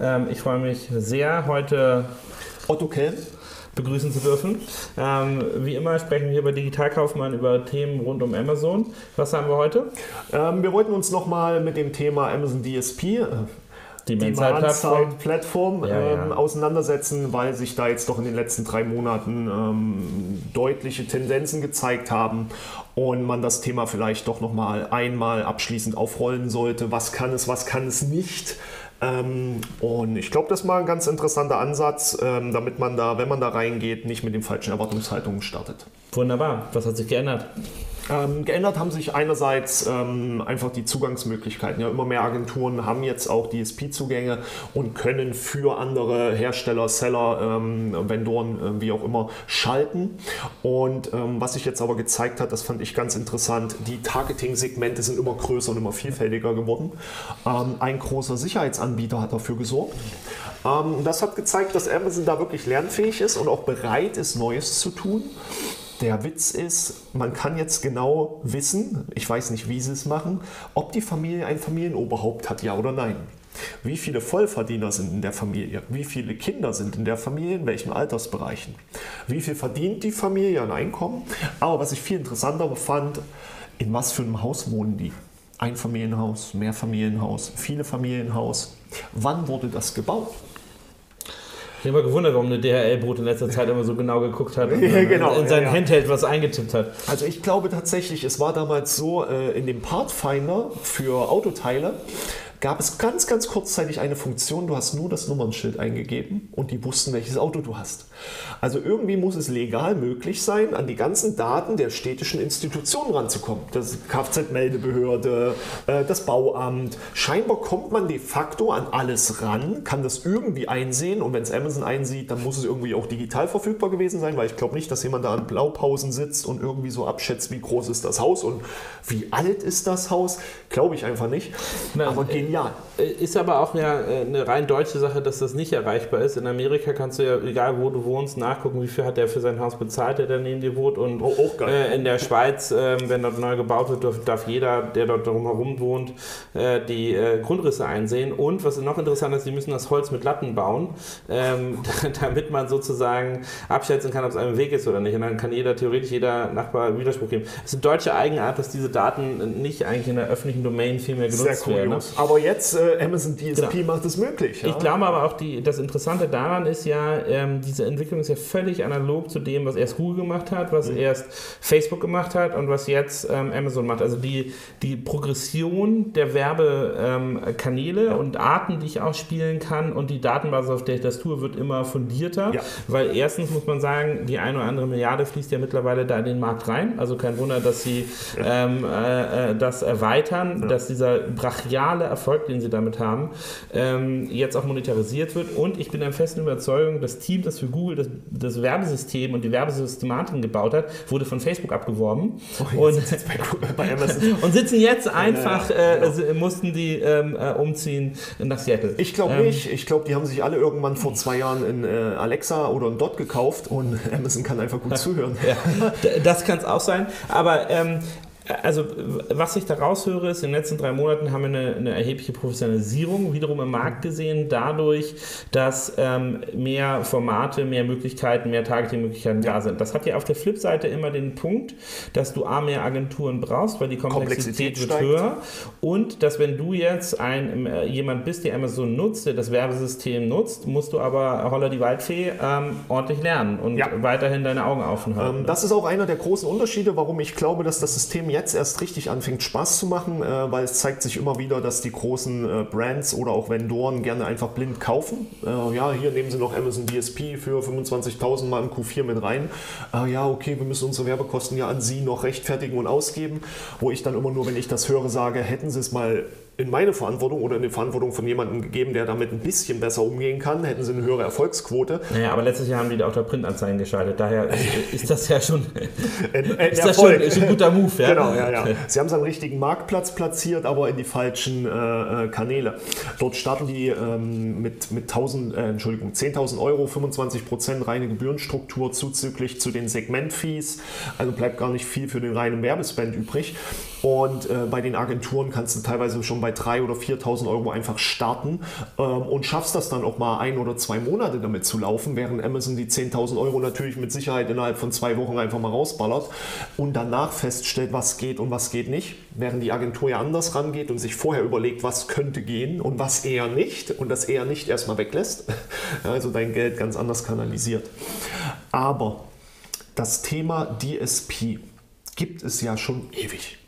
Ähm, ich freue mich sehr, heute Otto Kelm begrüßen zu dürfen. Ähm, wie immer sprechen wir über Digitalkaufmann, über Themen rund um Amazon. Was haben wir heute? Ähm, wir wollten uns nochmal mit dem Thema Amazon DSP, äh, die Plattform, Plattform ja, ähm, ja. auseinandersetzen, weil sich da jetzt doch in den letzten drei Monaten ähm, deutliche Tendenzen gezeigt haben und man das Thema vielleicht doch nochmal einmal abschließend aufrollen sollte. Was kann es, was kann es nicht? Ähm, und ich glaube, das ist mal ein ganz interessanter Ansatz, ähm, damit man da, wenn man da reingeht, nicht mit den falschen Erwartungshaltungen startet. Wunderbar. Was hat sich geändert? Ähm, geändert haben sich einerseits ähm, einfach die Zugangsmöglichkeiten. Ja, immer mehr Agenturen haben jetzt auch DSP-Zugänge und können für andere Hersteller, Seller, ähm, Vendoren, äh, wie auch immer, schalten. Und ähm, was sich jetzt aber gezeigt hat, das fand ich ganz interessant, die Targeting-Segmente sind immer größer und immer vielfältiger geworden. Ähm, ein großer Sicherheitsanbieter hat dafür gesorgt. Ähm, das hat gezeigt, dass Amazon da wirklich lernfähig ist und auch bereit ist, Neues zu tun. Der Witz ist, man kann jetzt genau wissen, ich weiß nicht, wie sie es machen, ob die Familie ein Familienoberhaupt hat, ja oder nein. Wie viele Vollverdiener sind in der Familie? Wie viele Kinder sind in der Familie? In welchen Altersbereichen? Wie viel verdient die Familie an Einkommen? Aber was ich viel interessanter fand, in was für einem Haus wohnen die? Einfamilienhaus, Mehrfamilienhaus, viele Familienhaus. Wann wurde das gebaut? Ich habe immer gewundert, warum eine DHL-Boot in letzter Zeit immer so genau geguckt hat und ja, genau, in sein ja, ja. Handheld was eingetippt hat. Also ich glaube tatsächlich, es war damals so, äh, in dem Partfinder für Autoteile gab es ganz, ganz kurzzeitig eine Funktion, du hast nur das Nummernschild eingegeben und die wussten, welches Auto du hast. Also irgendwie muss es legal möglich sein, an die ganzen Daten der städtischen Institutionen ranzukommen. Das Kfz-Meldebehörde, äh, das Bauamt. Scheinbar kommt man de facto an alles ran, kann das irgendwie einsehen und wenn es Amazon einsieht, dann muss es irgendwie auch digital verfügbar gewesen sein, weil ich glaube nicht, dass jemand da an Blaupausen sitzt und irgendwie so abschätzt, wie groß ist das Haus und wie alt ist das Haus. Glaube ich einfach nicht. Na, Aber gehen ja. Äh, ist aber auch ja äh, eine rein deutsche Sache, dass das nicht erreichbar ist. In Amerika kannst du ja, egal wo du wohnst, nachgucken, wie viel hat der für sein Haus bezahlt, der daneben dir wohnt. Und oh, äh, in der Schweiz, äh, wenn dort neu gebaut wird, darf jeder, der dort drumherum wohnt, äh, die äh, Grundrisse einsehen. Und was noch interessant ist, die müssen das Holz mit Latten bauen, ähm, damit man sozusagen abschätzen kann, ob es einem Weg ist oder nicht. Und dann kann jeder, theoretisch jeder Nachbar Widerspruch geben. Es ist eine deutsche Eigenart, dass diese Daten nicht eigentlich in der öffentlichen Domain viel mehr genutzt werden. Ne? Aber jetzt äh, Amazon DSP genau. macht es möglich. Ja? Ich glaube aber auch, die, das Interessante daran ist ja, ähm, diese Entwicklung ist ja völlig analog zu dem, was erst Google gemacht hat, was mhm. erst Facebook gemacht hat und was jetzt ähm, Amazon macht. Also die, die Progression der Werbekanäle ähm, ja. und Arten, die ich ausspielen kann und die Datenbasis, auf der ich das tue, wird immer fundierter. Ja. Weil erstens muss man sagen, die eine oder andere Milliarde fließt ja mittlerweile da in den Markt rein. Also kein Wunder, dass sie ähm, äh, äh, das erweitern, dass dieser brachiale Erfolg, den sie damit haben, ähm, jetzt auch monetarisiert wird. Und ich bin der festen Überzeugung, das Team, das für Google das, das Werbesystem und die Werbesystematik gebaut hat, wurde von Facebook abgeworben. Oh, und, bei, bei und, sitzen jetzt einfach, äh, genau. mussten die ähm, äh, umziehen nach Seattle. Ich glaube ähm, nicht. Ich glaube, die haben sich alle irgendwann vor zwei Jahren in äh, Alexa oder in Dot gekauft und Amazon kann einfach gut zuhören. Ja, das kann es auch sein. Aber ähm, also was ich da raushöre, ist, in den letzten drei Monaten haben wir eine, eine erhebliche Professionalisierung wiederum im Markt gesehen, dadurch, dass ähm, mehr Formate, mehr Möglichkeiten, mehr Targeting-Möglichkeiten da sind. Das hat ja auf der Flipseite immer den Punkt, dass du A, mehr Agenturen brauchst, weil die Komplexität, Komplexität wird steigt. höher und dass wenn du jetzt ein, äh, jemand bist, der Amazon nutzt, der das Werbesystem nutzt, musst du aber Holler die Waldfee ähm, ordentlich lernen und ja. weiterhin deine Augen offen haben. Ähm, das ist auch einer der großen Unterschiede, warum ich glaube, dass das System jetzt erst richtig anfängt Spaß zu machen, äh, weil es zeigt sich immer wieder, dass die großen äh, Brands oder auch Vendoren gerne einfach blind kaufen. Äh, ja, hier nehmen sie noch Amazon DSP für 25.000 mal im Q4 mit rein. Äh, ja, okay, wir müssen unsere Werbekosten ja an sie noch rechtfertigen und ausgeben, wo ich dann immer nur, wenn ich das höre, sage, hätten sie es mal in meine Verantwortung oder in die Verantwortung von jemandem gegeben, der damit ein bisschen besser umgehen kann, hätten sie eine höhere Erfolgsquote. Naja, aber letztes Jahr haben die auch da Printanzeigen geschaltet, daher ist das ja schon, äh, ist das schon, schon, ein guter Move. Ja? Genau, Genau, ja, ja. Sie haben es am richtigen Marktplatz platziert, aber in die falschen äh, äh Kanäle. Dort starten die ähm, mit, mit 1000, äh, Entschuldigung, 10.000 Euro, 25% reine Gebührenstruktur zuzüglich zu den Segmentfees. Also bleibt gar nicht viel für den reinen Werbespend übrig. Und äh, bei den Agenturen kannst du teilweise schon bei 3.000 oder 4.000 Euro einfach starten ähm, und schaffst das dann auch mal ein oder zwei Monate damit zu laufen, während Amazon die 10.000 Euro natürlich mit Sicherheit innerhalb von zwei Wochen einfach mal rausballert und danach feststellt, was geht und was geht nicht, während die Agentur ja anders rangeht und sich vorher überlegt, was könnte gehen und was eher nicht und das eher nicht erstmal weglässt, also dein Geld ganz anders kanalisiert. Aber das Thema DSP gibt es ja schon ewig.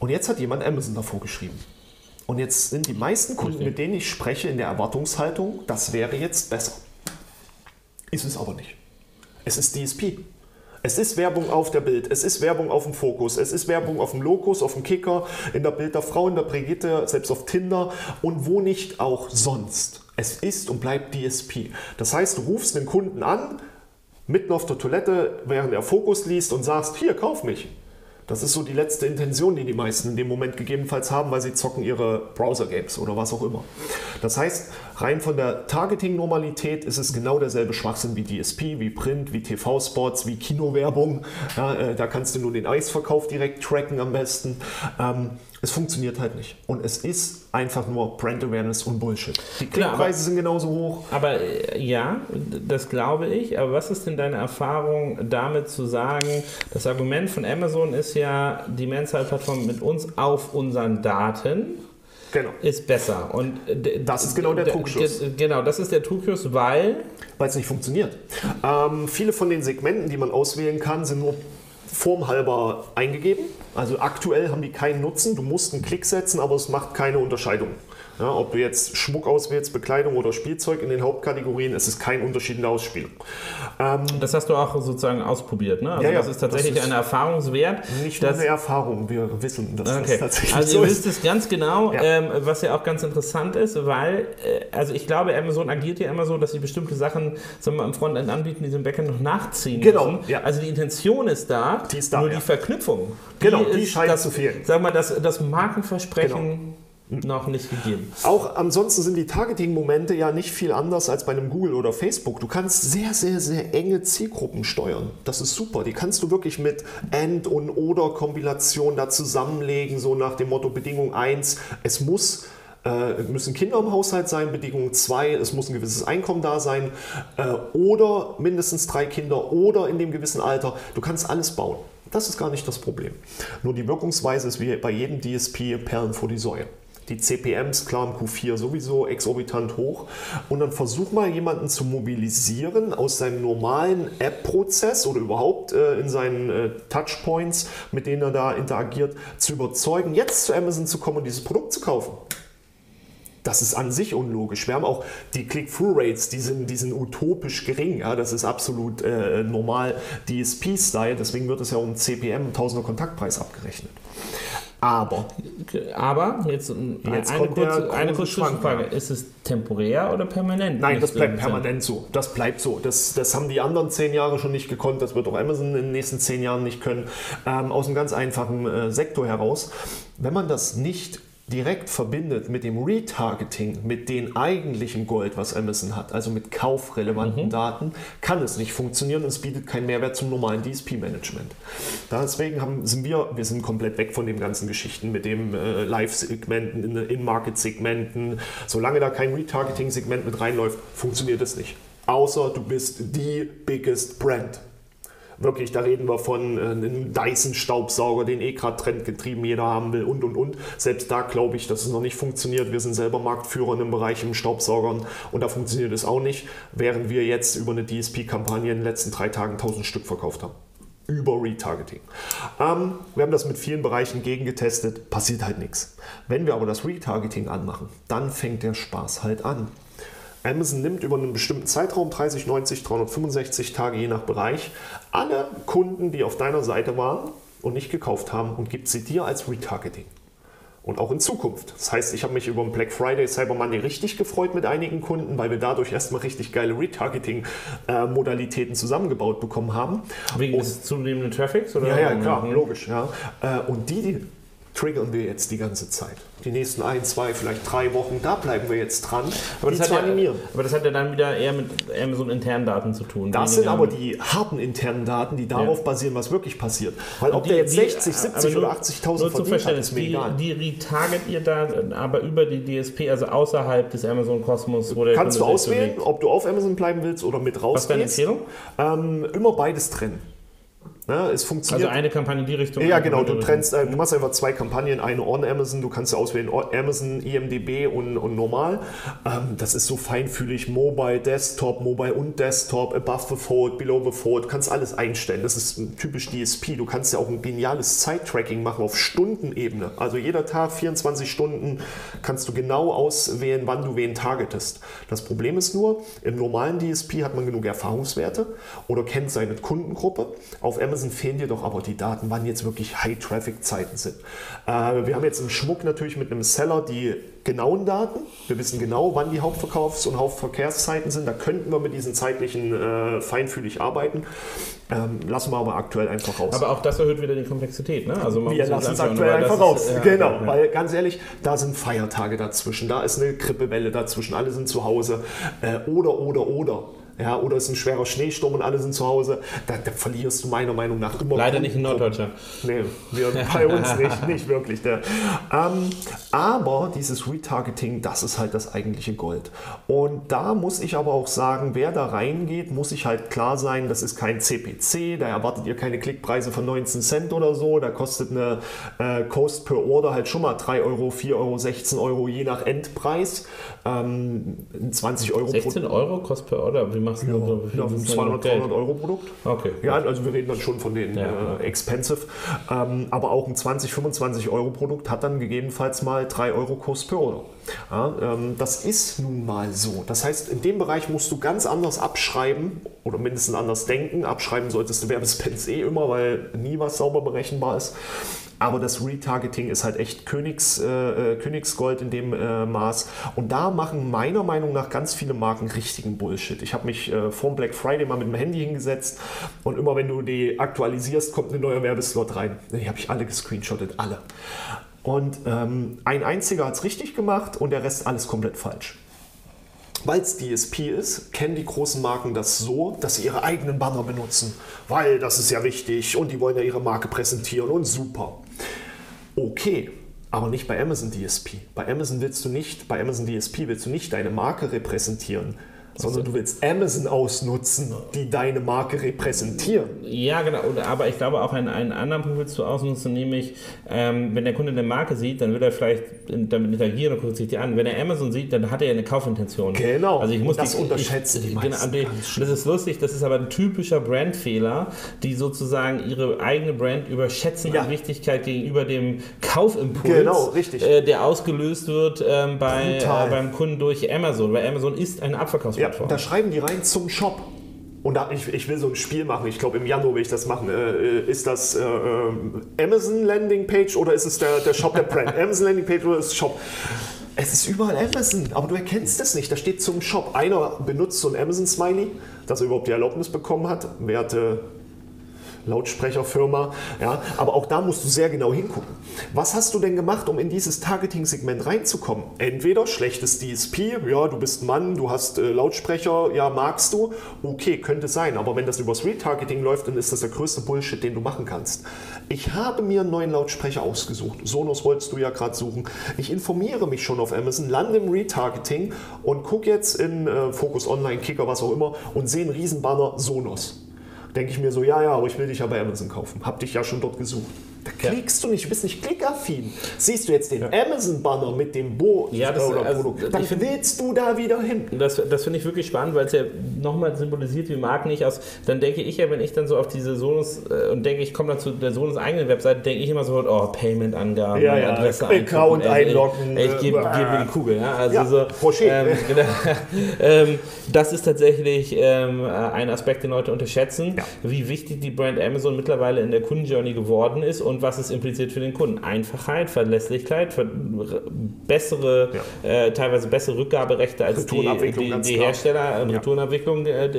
Und jetzt hat jemand Amazon davor geschrieben. Und jetzt sind die meisten Kunden, mit denen ich spreche, in der Erwartungshaltung, das wäre jetzt besser. Ist es aber nicht. Es ist DSP. Es ist Werbung auf der Bild, es ist Werbung auf dem Fokus, es ist Werbung auf dem Locus, auf dem Kicker, in der Bild der Frau, in der Brigitte, selbst auf Tinder und wo nicht auch sonst. Es ist und bleibt DSP. Das heißt, du rufst den Kunden an, mitten auf der Toilette, während er Fokus liest und sagst, hier, kauf mich. Das ist so die letzte Intention, die die meisten in dem Moment gegebenenfalls haben, weil sie zocken ihre Browser-Games oder was auch immer. Das heißt, rein von der Targeting-Normalität ist es genau derselbe Schwachsinn wie DSP, wie Print, wie TV-Spots, wie Kinowerbung. Ja, äh, da kannst du nur den Eisverkauf direkt tracken am besten. Ähm, es funktioniert halt nicht. Und es ist einfach nur Brand Awareness und Bullshit. Die Klickpreise sind genauso hoch. Aber äh, ja, das glaube ich. Aber was ist denn deine Erfahrung damit zu sagen? Das Argument von Amazon ist ja, die Mensa-Plattform mit uns auf unseren Daten genau. ist besser. Und das ist genau der Trugschuss. Genau, das ist der Trugschuss, weil... Weil es nicht funktioniert. Ähm, viele von den Segmenten, die man auswählen kann, sind nur formhalber eingegeben. Also aktuell haben die keinen Nutzen. Du musst einen Klick setzen, aber es macht keine Unterscheidung. Ja, ob du jetzt Schmuck auswählst, Bekleidung oder Spielzeug in den Hauptkategorien, es ist kein Unterschied in der Ausspielung. Ähm, das hast du auch sozusagen ausprobiert, ne? Also ja, ja, das ist tatsächlich das ist eine Erfahrungswert. Nicht nur eine Erfahrung, wir wissen, dass okay. das tatsächlich Also ihr so wisst es ganz genau, ja. Ähm, was ja auch ganz interessant ist, weil, äh, also ich glaube, Amazon agiert ja immer so, dass sie bestimmte Sachen sagen wir, am Frontend anbieten, die sie im Backend noch nachziehen genau, müssen. Ja. Also die Intention ist da, die ist da nur die Verknüpfung. Genau, die, die scheint das, zu fehlen. Sag mal, das, das Markenversprechen... Genau noch nicht gegeben. Auch ansonsten sind die Targeting-Momente ja nicht viel anders als bei einem Google oder Facebook. Du kannst sehr, sehr, sehr enge Zielgruppen steuern. Das ist super. Die kannst du wirklich mit And- und Oder-Kombination da zusammenlegen, so nach dem Motto Bedingung 1, es muss äh, müssen Kinder im Haushalt sein, Bedingung 2, es muss ein gewisses Einkommen da sein äh, oder mindestens drei Kinder oder in dem gewissen Alter. Du kannst alles bauen. Das ist gar nicht das Problem. Nur die Wirkungsweise ist wie bei jedem DSP Perlen vor die Säue die CPMs klar im Q4 sowieso exorbitant hoch. Und dann versuch mal jemanden zu mobilisieren aus seinem normalen App-Prozess oder überhaupt äh, in seinen äh, Touchpoints, mit denen er da interagiert, zu überzeugen, jetzt zu Amazon zu kommen und dieses Produkt zu kaufen. Das ist an sich unlogisch. Wir haben auch die Click-Through-Rates, die sind, die sind utopisch gering. Ja, das ist absolut äh, normal DSP-Style. Deswegen wird es ja um CPM, Tausender Kontaktpreis abgerechnet. Aber. Aber, jetzt, jetzt eine, kurze, eine kurze Frage. Ist es temporär oder permanent? Nein, das bleibt permanent so. Das bleibt so. Das, das haben die anderen zehn Jahre schon nicht gekonnt. Das wird auch Amazon in den nächsten zehn Jahren nicht können. Ähm, aus einem ganz einfachen äh, Sektor heraus. Wenn man das nicht direkt verbindet mit dem Retargeting, mit dem eigentlichen Gold, was Amazon hat, also mit kaufrelevanten mhm. Daten, kann es nicht funktionieren und es bietet keinen Mehrwert zum normalen DSP-Management. Deswegen haben, sind wir, wir sind komplett weg von den ganzen Geschichten mit dem äh, Live-Segmenten, In-Market-Segmenten. Solange da kein Retargeting-Segment mit reinläuft, funktioniert es nicht. Außer du bist die biggest brand Wirklich, da reden wir von äh, einem Dyson-Staubsauger, den eh gerade trendgetrieben jeder haben will und und und. Selbst da glaube ich, dass es noch nicht funktioniert. Wir sind selber Marktführer dem Bereich im Staubsaugern und da funktioniert es auch nicht, während wir jetzt über eine DSP-Kampagne in den letzten drei Tagen 1000 Stück verkauft haben über Retargeting. Ähm, wir haben das mit vielen Bereichen gegengetestet, passiert halt nichts. Wenn wir aber das Retargeting anmachen, dann fängt der Spaß halt an. Amazon nimmt über einen bestimmten Zeitraum, 30, 90, 365 Tage je nach Bereich, alle Kunden, die auf deiner Seite waren und nicht gekauft haben und gibt sie dir als Retargeting. und auch in Zukunft. Das heißt, ich habe mich über den Black Friday, Cyber Monday richtig gefreut mit einigen Kunden, weil wir dadurch erstmal richtig geile Retargeting-Modalitäten zusammengebaut bekommen haben. Wegen und, des zunehmenden Traffics? Oder? Ja, ja, klar, mhm. logisch. Ja. Äh, und die triggern wir jetzt die ganze Zeit. Die nächsten ein, zwei, vielleicht drei Wochen, da bleiben wir jetzt dran, aber das, hat ja, aber das hat ja dann wieder eher mit Amazon internen Daten zu tun. Das sind aber die harten internen Daten, die darauf ja. basieren, was wirklich passiert. Weil ob die, der jetzt 60, 70 oder 80.000 verdient hat, ist mir die, egal. Die retarget ihr da aber über die DSP, also außerhalb des Amazon-Kosmos? Kannst du auswählen, ob du auf Amazon bleiben willst oder mit rausgehst. Was ist deine Empfehlung? Ähm, immer beides trennen. Ne, es funktioniert. Also eine Kampagne in die Richtung. Ja, genau. Du trennst, äh, du machst einfach zwei Kampagnen, eine on Amazon. Du kannst ja auswählen Amazon, IMDb und, und normal. Ähm, das ist so feinfühlig. Mobile, Desktop, Mobile und Desktop, above the fold, below the fold. Du kannst alles einstellen. Das ist typisch DSP. Du kannst ja auch ein geniales Zeittracking machen auf Stundenebene. Also jeder Tag, 24 Stunden, kannst du genau auswählen, wann du wen targetest. Das Problem ist nur, im normalen DSP hat man genug Erfahrungswerte oder kennt seine Kundengruppe. Auf Amazon Amazon fehlen dir doch aber die Daten, wann jetzt wirklich High-Traffic-Zeiten sind. Äh, wir haben jetzt im Schmuck natürlich mit einem Seller die genauen Daten. Wir wissen genau, wann die Hauptverkaufs- und Hauptverkehrszeiten sind. Da könnten wir mit diesen zeitlichen äh, feinfühlig arbeiten. Ähm, lassen wir aber aktuell einfach raus. Aber auch das erhöht wieder die Komplexität. Ne? Also wir lassen es aktuell einfach raus. Ist, ja, genau, ja. weil ganz ehrlich, da sind Feiertage dazwischen, da ist eine Grippewelle dazwischen, alle sind zu Hause. Äh, oder, oder, oder ja, oder es ist ein schwerer Schneesturm und alle sind zu Hause, da, da verlierst du meiner Meinung nach immer. Leider nicht in Norddeutschland. Nee, wir, bei uns nicht, nicht wirklich. Ne. Ähm, aber dieses Retargeting, das ist halt das eigentliche Gold. Und da muss ich aber auch sagen, wer da reingeht, muss sich halt klar sein, das ist kein CPC, da erwartet ihr keine Klickpreise von 19 Cent oder so, da kostet eine äh, Cost per Order halt schon mal 3 Euro, 4 Euro, 16 Euro, je nach Endpreis. Ähm, 20 Euro 16 Euro Cost per Order, wie machst du ja, so? Ja, 200, 300 Euro Produkt. Okay. Ja, also wir reden dann schon von den ja. äh, expensive. Ähm, aber auch ein 20, 25 Euro Produkt hat dann gegebenenfalls mal 3 Euro Cost per Order. Ja, ähm, das ist nun mal so. Das heißt, in dem Bereich musst du ganz anders abschreiben oder mindestens anders denken. Abschreiben solltest du Werbespens eh immer, weil nie was sauber berechenbar ist. Aber das Retargeting ist halt echt Königs, äh, äh, Königsgold in dem äh, Maß. Und da machen meiner Meinung nach ganz viele Marken richtigen Bullshit. Ich habe mich äh, vor Black Friday mal mit dem Handy hingesetzt und immer wenn du die aktualisierst, kommt ein neuer Werbeslot rein. Die habe ich alle gescreenshottet, alle. Und ähm, ein einziger hat es richtig gemacht und der Rest alles komplett falsch. Weil es DSP ist, kennen die großen Marken das so, dass sie ihre eigenen Banner benutzen. Weil das ist ja wichtig und die wollen ja ihre Marke präsentieren und super. Okay, aber nicht bei Amazon DSP. Bei Amazon willst du nicht, bei Amazon DSP willst du nicht deine Marke repräsentieren sondern du willst Amazon ausnutzen, die deine Marke repräsentieren. Ja, genau. Aber ich glaube auch einen, einen anderen Punkt willst du ausnutzen, nämlich ähm, wenn der Kunde eine Marke sieht, dann will er vielleicht damit interagieren und guckt sich die an. Wenn er Amazon sieht, dann hat er ja eine Kaufintention. Genau. Also ich muss das die, unterschätzen ich, die genau, die, Das ist lustig, das ist aber ein typischer Brandfehler, die sozusagen ihre eigene Brand überschätzen ja. an Wichtigkeit gegenüber dem Kaufimpuls, genau, richtig. Äh, der ausgelöst wird ähm, bei, äh, beim Kunden durch Amazon. Weil Amazon ist eine Abverkaufsplattform. Ja, da schreiben die rein zum Shop. Und da, ich, ich will so ein Spiel machen, ich glaube im Januar will ich das machen. Äh, ist das äh, äh Amazon Landing Page oder ist es der, der Shop der Brand? Amazon Landing Page oder ist es Shop? Es ist überall Amazon, aber du erkennst es nicht. Da steht zum Shop. Einer benutzt so ein Amazon-Smiley, dass er überhaupt die Erlaubnis bekommen hat. Werte Lautsprecherfirma. Ja, aber auch da musst du sehr genau hingucken. Was hast du denn gemacht, um in dieses Targeting-Segment reinzukommen? Entweder schlechtes DSP, ja, du bist Mann, du hast äh, Lautsprecher, ja, magst du. Okay, könnte sein, aber wenn das übers Retargeting läuft, dann ist das der größte Bullshit, den du machen kannst. Ich habe mir einen neuen Lautsprecher ausgesucht. Sonos wolltest du ja gerade suchen. Ich informiere mich schon auf Amazon, lande im Retargeting und gucke jetzt in äh, Focus Online, Kicker, was auch immer und sehe einen Riesenbanner Sonos denke ich mir so, ja, ja, aber ich will dich ja bei Amazon kaufen. Hab dich ja schon dort gesucht. Da klickst ja. du nicht, du bist nicht klickaffin. Siehst du jetzt den ja. Amazon-Banner mit dem Bo ja, das, oder also, Produkt, dann find, willst du da wieder hin. Das, das finde ich wirklich spannend, weil es ja nochmal symbolisiert, wie Marken nicht aus. Dann denke ich ja, wenn ich dann so auf diese Sonos äh, und denke, ich komme dann zu der Sonos eigenen Webseite, denke ich immer so, oh, Payment-Angaben, ja, ja, Adresse Account einloggen. Ey, ich gebe geb mir die Kugel. Ja? Also so, ähm, genau, ähm, das ist tatsächlich ähm, ein Aspekt, den Leute unterschätzen, wie wichtig die Brand Amazon mittlerweile in der Kundenjourney geworden ist und was es impliziert für den Kunden. Einfachheit, Verlässlichkeit, ver bessere, ja. äh, teilweise bessere Rückgaberechte als die, die, die Hersteller ja. Retourenabwicklung äh,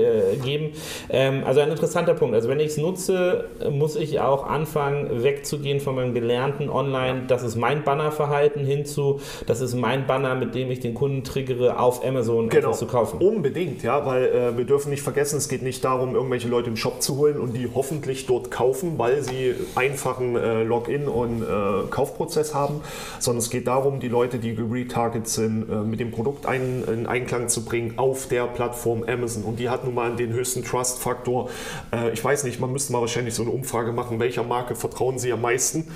geben. Ähm, also ein interessanter Punkt. Also wenn ich es nutze, muss ich auch anfangen, wegzugehen von meinem gelernten Online, das ist mein Bannerverhalten hinzu, das ist mein Banner, mit dem ich den Kunden triggere, auf Amazon genau. etwas zu kaufen. Unbedingt, ja, weil äh, wir dürfen nicht vergessen, es geht nicht darum, irgendwelche Leute im Shop zu holen und die hoffentlich dort kaufen, weil sie einfachen äh, Login- und äh, Kaufprozess haben, sondern es geht darum, die Leute, die geretarget sind, äh, mit dem Produkt ein, in Einklang zu bringen auf der Plattform Amazon. Und die hat nun mal den höchsten Trust-Faktor. Äh, ich weiß nicht, man müsste mal wahrscheinlich so eine Umfrage machen, welcher Marke vertrauen Sie am meisten.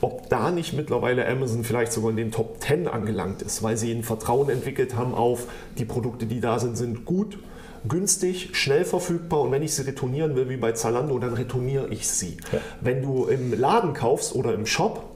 Ob da nicht mittlerweile Amazon vielleicht sogar in den Top 10 angelangt ist, weil sie ein Vertrauen entwickelt haben auf die Produkte, die da sind, sind gut günstig, schnell verfügbar und wenn ich sie retournieren will, wie bei Zalando, dann retourniere ich sie. Ja. Wenn du im Laden kaufst oder im Shop,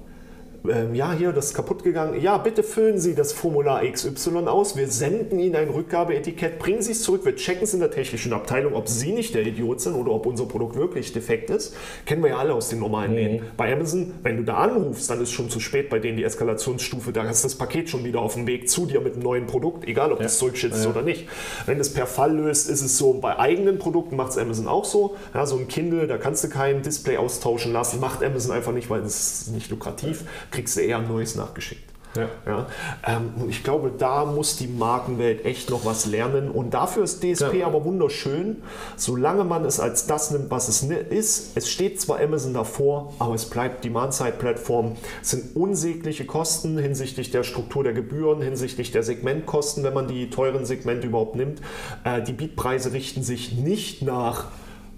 ähm, ja, hier, das ist kaputt gegangen. Ja, bitte füllen Sie das Formular XY aus. Wir senden Ihnen ein Rückgabeetikett, bringen Sie es zurück. Wir checken es in der technischen Abteilung, ob Sie nicht der Idiot sind oder ob unser Produkt wirklich defekt ist. Kennen wir ja alle aus den normalen Läden. Mhm. Bei Amazon, wenn du da anrufst, dann ist schon zu spät bei denen die Eskalationsstufe. Da ist das Paket schon wieder auf dem Weg zu dir mit einem neuen Produkt, egal ob ja. das zurückschützt ja. oder nicht. Wenn es per Fall löst, ist es so, bei eigenen Produkten macht es Amazon auch so. Ja, so ein Kindle, da kannst du kein Display austauschen lassen, macht Amazon einfach nicht, weil es nicht lukrativ kriegst du eher ein neues nachgeschickt. Ja. Ja, ähm, ich glaube, da muss die Markenwelt echt noch was lernen. Und dafür ist DSP ja. aber wunderschön, solange man es als das nimmt, was es ist. Es steht zwar Amazon davor, aber es bleibt Demand-Side-Plattform. Es sind unsägliche Kosten hinsichtlich der Struktur der Gebühren, hinsichtlich der Segmentkosten, wenn man die teuren Segmente überhaupt nimmt. Äh, die Bietpreise richten sich nicht nach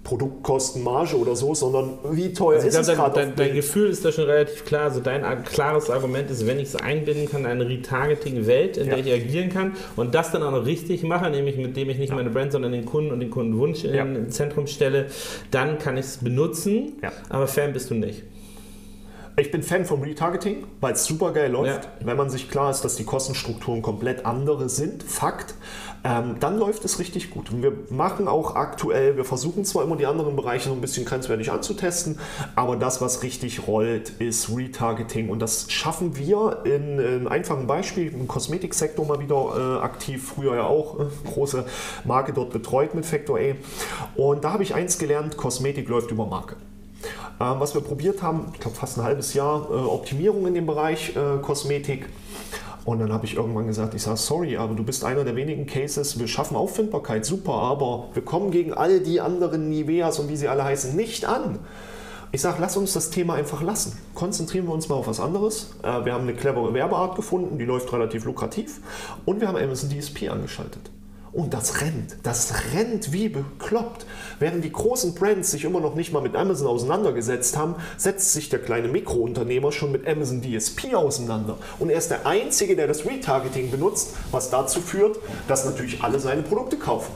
Produktkostenmarge oder so, sondern wie teuer also ist glaub, es gerade? Dein, dein, Gefühl ist da schon relativ klar. Also dein klares Argument ist, wenn ich es einbinden kann, eine Retargeting-Welt, in ja. der ich agieren kann und das dann auch noch richtig mache, nämlich mit dem ich nicht ja. meine Brand, sondern den Kunden und den Kundenwunsch ja. in, ins Zentrum stelle, dann kann ich es benutzen, aber Fan bist du nicht. Ich bin Fan vom Retargeting, weil es super geil läuft, wenn man sich klar ist, dass die Kostenstrukturen komplett andere sind. Fakt ähm, dann läuft es richtig gut. Und wir machen auch aktuell, wir versuchen zwar immer die anderen Bereiche so ein bisschen grenzwertig anzutesten, aber das, was richtig rollt, ist Retargeting. Und das schaffen wir in, in einfachen Beispiel, im Kosmetiksektor mal wieder äh, aktiv, früher ja auch, äh, große Marke dort betreut mit Factor A. Und da habe ich eins gelernt, Kosmetik läuft über Marke ähm, was wir probiert haben, ich glaube fast ein halbes Jahr, äh, Optimierung in dem Bereich äh, Kosmetik. Und dann habe ich irgendwann gesagt, ich sage, sorry, aber du bist einer der wenigen Cases, wir schaffen Auffindbarkeit, super, aber wir kommen gegen all die anderen Niveas und wie sie alle heißen nicht an. Ich sage, lass uns das Thema einfach lassen. Konzentrieren wir uns mal auf was anderes. Äh, wir haben eine clevere Werbeart gefunden, die läuft relativ lukrativ. Und wir haben Amazon DSP angeschaltet. Und das rennt. Das rennt wie bekloppt. Während die großen Brands sich immer noch nicht mal mit Amazon auseinandergesetzt haben, setzt sich der kleine Mikrounternehmer schon mit Amazon DSP auseinander. Und er ist der Einzige, der das Retargeting benutzt, was dazu führt, dass natürlich alle seine Produkte kaufen.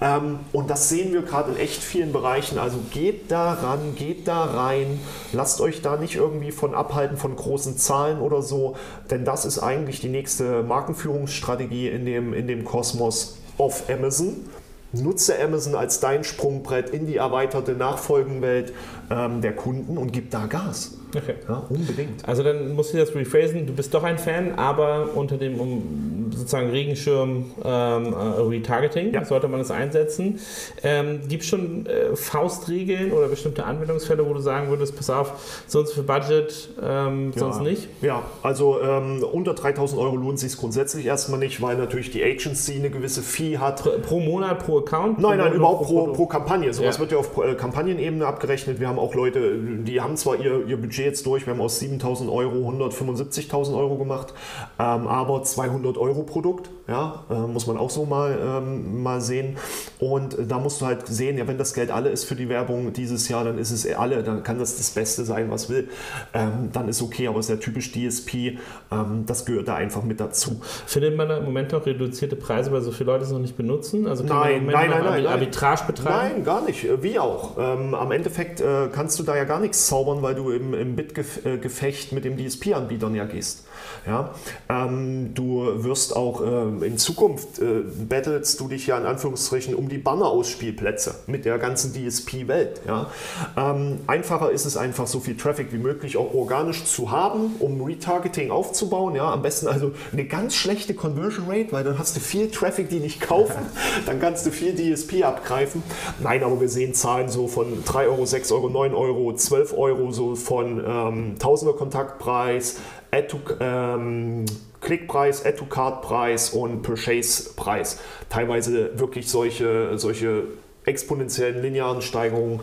Ähm, und das sehen wir gerade in echt vielen Bereichen. Also geht da ran, geht da rein. Lasst euch da nicht irgendwie von abhalten von großen Zahlen oder so, denn das ist eigentlich die nächste Markenführungsstrategie in dem, in dem Kosmos auf Amazon. Nutze Amazon als dein Sprungbrett in die erweiterte Nachfolgenwelt ähm, der Kunden und gib da Gas. Okay. Ja, unbedingt. Also dann muss ich das rephrasen, du bist doch ein Fan, aber unter dem um, sozusagen Regenschirm ähm, äh, Retargeting ja. sollte man es einsetzen. Ähm, Gibt es schon äh, Faustregeln oder bestimmte Anwendungsfälle, wo du sagen würdest, pass auf, sonst für Budget, ähm, ja. sonst nicht? Ja, also ähm, unter 3000 Euro lohnt sich grundsätzlich erstmal nicht, weil natürlich die Agency eine gewisse Fee hat. Pro, pro Monat, pro Account? Nein, nein, überhaupt pro, pro, pro Kampagne. Sowas wird ja auf äh, Kampagnenebene abgerechnet. Wir haben auch Leute, die haben zwar ihr, ihr Budget jetzt durch. Wir haben aus 7.000 Euro 175.000 Euro gemacht, ähm, aber 200 Euro Produkt, ja, äh, muss man auch so mal, ähm, mal sehen. Und da musst du halt sehen, ja, wenn das Geld alle ist für die Werbung dieses Jahr, dann ist es alle, dann kann das das Beste sein, was will. Ähm, dann ist okay, aber es ist ja typisch DSP, ähm, das gehört da einfach mit dazu. Findet man da im Moment noch reduzierte Preise, weil so viele Leute es noch nicht benutzen? Also nein, nein, nein, nein, Arbitrage betreiben? Nein, gar nicht. Wie auch. Ähm, am Endeffekt äh, kannst du da ja gar nichts zaubern, weil du im, im Bitgefecht mit dem DSP-Anbietern ja gehst. Ja? Ähm, du wirst auch äh, in Zukunft äh, battlest du dich ja in Anführungsstrichen um die Banner-Ausspielplätze mit der ganzen DSP-Welt. Ja? Ähm, einfacher ist es einfach, so viel Traffic wie möglich auch organisch zu haben, um Retargeting aufzubauen. Ja? Am besten also eine ganz schlechte Conversion Rate, weil dann hast du viel Traffic, die nicht kaufen, dann kannst du viel DSP abgreifen. Nein, aber wir sehen Zahlen so von 3 Euro, 6 Euro, 9 Euro, 12 Euro, so von ähm, Tausender Kontaktpreis, Add to, ähm, Klickpreis, Add-to-Card-Preis und Purchase-Preis. Teilweise wirklich solche, solche exponentiellen linearen Steigerungen.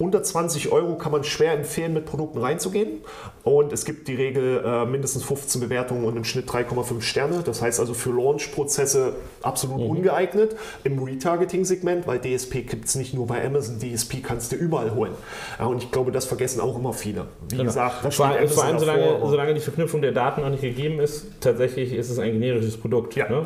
Unter 20 Euro kann man schwer empfehlen, mit Produkten reinzugehen. Und es gibt die Regel äh, mindestens 15 Bewertungen und im Schnitt 3,5 Sterne. Das heißt also für Launch-Prozesse absolut mhm. ungeeignet. Im Retargeting-Segment, weil DSP gibt es nicht nur bei Amazon, DSP kannst du überall holen. Ja, und ich glaube, das vergessen auch immer viele. Wie genau. gesagt, das vor, vor allem solange, solange, die Verknüpfung der Daten noch nicht gegeben ist, tatsächlich ist es ein generisches Produkt. Ja. Ne?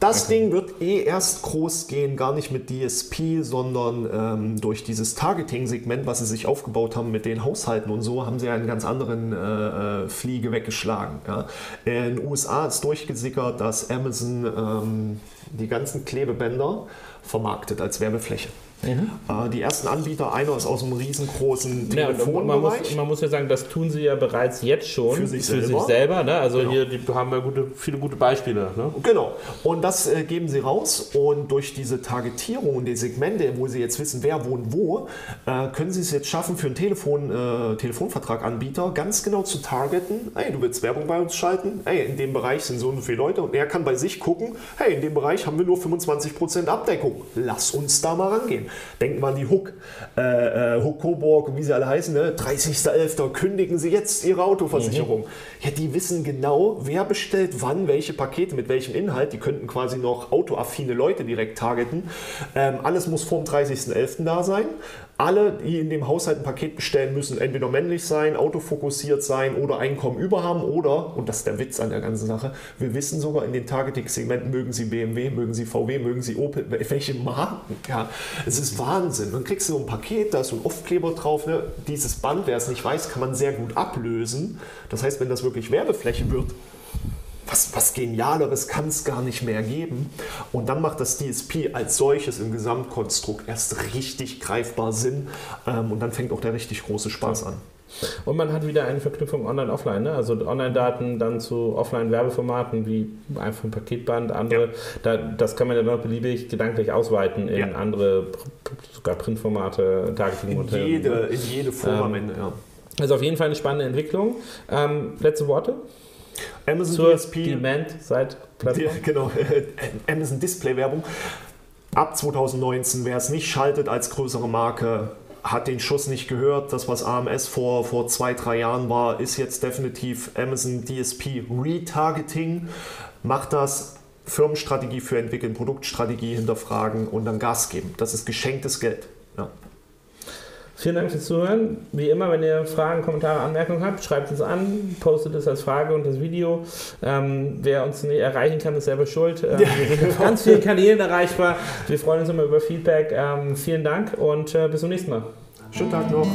das Ding wird eh erst groß gehen, gar nicht mit DSP, sondern ähm, durch dieses Targeting-Segment, was sie sich aufgebaut haben mit den Haushalten und so, haben sie einen ganz anderen anderen äh, äh, Fliege weggeschlagen. Ja. In den USA ist durchgesickert, dass Amazon ähm, die ganzen Klebebänder vermarktet als Werbefläche. Mhm. Äh, die ersten Anbieter, einer ist aus einem riesengroßen Telefonbereich. Man muss, man muss, ja sagen, das tun sie ja bereits jetzt schon für sich für selber. Sich selber ne? Also genau. hier die haben wir gute, viele gute Beispiele. Ne? Genau. Und das äh, geben sie raus und durch diese Targetierung und die Segmente, wo sie jetzt wissen, wer wohnt wo, äh, können sie es jetzt schaffen, für einen Telefon, äh, Telefonvertraganbieter ganz genau zu targeten. Hey, du willst Werbung bei uns schalten? Hey, in dem Bereich sind so und so viele Leute und er kann bei sich gucken, hey, in dem Bereich haben wir nur 25% Abdeckung. Lass uns da mal rangehen. Denken wir an die Hook, äh, äh, Hook Coburg und wie sie alle heißen, ne? 30.11. kündigen sie jetzt ihre Autoversicherung. Mhm. Ja, die wissen genau, wer bestellt wann welche Pakete mit welchem Inhalt. Die könnten quasi noch autoaffine Leute direkt targeten. Ähm, alles muss vor dem 30.11. da sein alle, die in dem Haushalt ein Paket bestellen, müssen entweder männlich sein, autofokussiert sein oder Einkommen über haben oder, und das ist der Witz an der ganzen Sache, wir wissen sogar in den Targeting-Segmenten, mögen sie BMW, mögen sie VW, mögen sie Opel, welche Marken. Ja, es ist Wahnsinn. Dann kriegst du so ein Paket, da ist so ein Aufkleber drauf. Ne? Dieses Band, wer es nicht weiß, kann man sehr gut ablösen. Das heißt, wenn das wirklich Werbefläche wird, was, was Genialeres kann es gar nicht mehr geben. Und dann macht das DSP als solches im Gesamtkonstrukt erst richtig greifbar Sinn. Ähm, und dann fängt auch der richtig große Spaß an. Und man hat wieder eine Verknüpfung online-offline, ne? also Online-Daten dann zu Offline-Werbeformaten wie einfach ein Paketband, andere, ja. da, das kann man ja noch beliebig gedanklich ausweiten in ja. andere, sogar Printformate, Targeting-Modelle. In jede, in jede Form ähm, am Ende, ja. Also auf jeden Fall eine spannende Entwicklung. Ähm, letzte Worte? Amazon Zur DSP. Demand-Side-Plattform. Genau, Amazon Display-Werbung. Ab 2019, wer es nicht schaltet als größere Marke, hat den Schuss nicht gehört. Das, was AMS vor, vor zwei, drei Jahren war, ist jetzt definitiv Amazon DSP Retargeting. Macht das Firmenstrategie für entwickeln, Produktstrategie hinterfragen und dann Gas geben. Das ist geschenktes Geld. Ja. Vielen Dank fürs Zuhören. Wie immer, wenn ihr Fragen, Kommentare, Anmerkungen habt, schreibt uns an, postet es als Frage unter das Video. Ähm, wer uns nicht erreichen kann, ist selber schuld. Ähm, wir sind auf ganz vielen Kanälen erreichbar. Wir freuen uns immer über Feedback. Ähm, vielen Dank und äh, bis zum nächsten Mal. Schönen Tag noch.